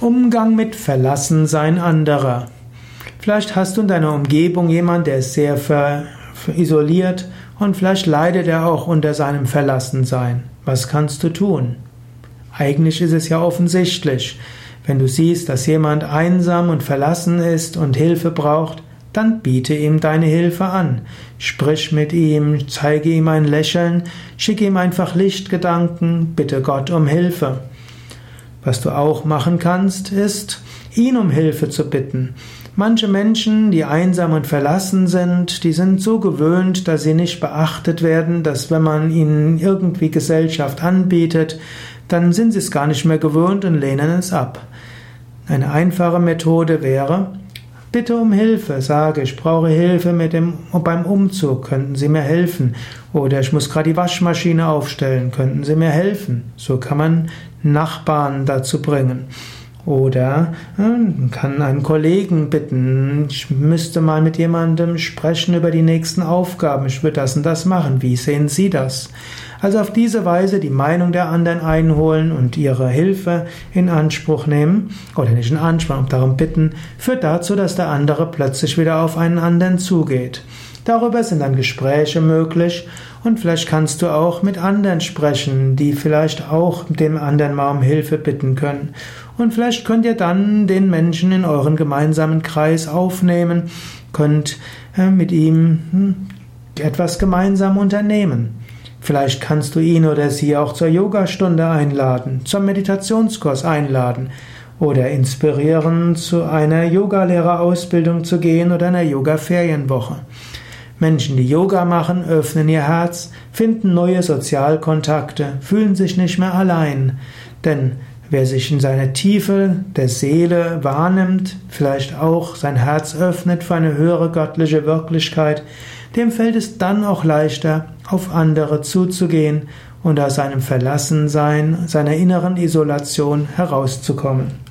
Umgang mit Verlassensein anderer. Vielleicht hast du in deiner Umgebung jemand, der ist sehr isoliert und vielleicht leidet er auch unter seinem Verlassensein. Was kannst du tun? Eigentlich ist es ja offensichtlich. Wenn du siehst, dass jemand einsam und verlassen ist und Hilfe braucht, dann biete ihm deine Hilfe an. Sprich mit ihm, zeige ihm ein Lächeln, schicke ihm einfach Lichtgedanken, bitte Gott um Hilfe. Was du auch machen kannst, ist, ihn um Hilfe zu bitten. Manche Menschen, die einsam und verlassen sind, die sind so gewöhnt, dass sie nicht beachtet werden, dass wenn man ihnen irgendwie Gesellschaft anbietet, dann sind sie es gar nicht mehr gewöhnt und lehnen es ab. Eine einfache Methode wäre, bitte um Hilfe, sage, ich brauche Hilfe mit dem, beim Umzug, könnten Sie mir helfen? Oder ich muss gerade die Waschmaschine aufstellen, könnten Sie mir helfen? So kann man Nachbarn dazu bringen. Oder man kann einen Kollegen bitten, ich müsste mal mit jemandem sprechen über die nächsten Aufgaben, ich würde das und das machen, wie sehen Sie das? Also auf diese Weise die Meinung der anderen einholen und ihre Hilfe in Anspruch nehmen, oder nicht in Anspruch, darum bitten, führt dazu, dass der andere plötzlich wieder auf einen anderen zugeht. Darüber sind dann Gespräche möglich und vielleicht kannst du auch mit anderen sprechen, die vielleicht auch dem anderen mal um Hilfe bitten können. Und vielleicht könnt ihr dann den Menschen in euren gemeinsamen Kreis aufnehmen, könnt äh, mit ihm hm, etwas gemeinsam unternehmen. Vielleicht kannst du ihn oder sie auch zur Yogastunde einladen, zum Meditationskurs einladen oder inspirieren, zu einer Yogalehrerausbildung zu gehen oder einer Yoga-Ferienwoche. Menschen, die Yoga machen, öffnen ihr Herz, finden neue Sozialkontakte, fühlen sich nicht mehr allein. Denn wer sich in seiner Tiefe der Seele wahrnimmt, vielleicht auch sein Herz öffnet für eine höhere göttliche Wirklichkeit, dem fällt es dann auch leichter, auf andere zuzugehen und aus seinem Verlassensein, seiner inneren Isolation herauszukommen.